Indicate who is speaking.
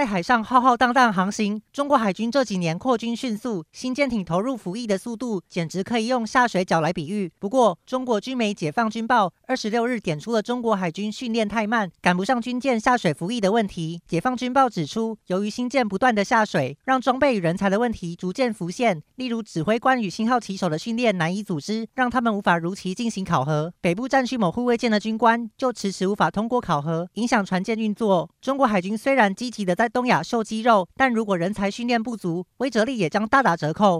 Speaker 1: 在海上浩浩荡荡航行，中国海军这几年扩军迅速，新舰艇投入服役的速度简直可以用下水饺来比喻。不过，中国军媒《解放军报》二十六日点出了中国海军训练太慢，赶不上军舰下水服役的问题。《解放军报》指出，由于新舰不断的下水，让装备与人才的问题逐渐浮现，例如指挥官与信号旗手的训练难以组织，让他们无法如期进行考核。北部战区某护卫舰的军官就迟迟无法通过考核，影响船舰运作。中国海军虽然积极的在东亚秀肌肉，但如果人才训练不足，威慑力也将大打折扣。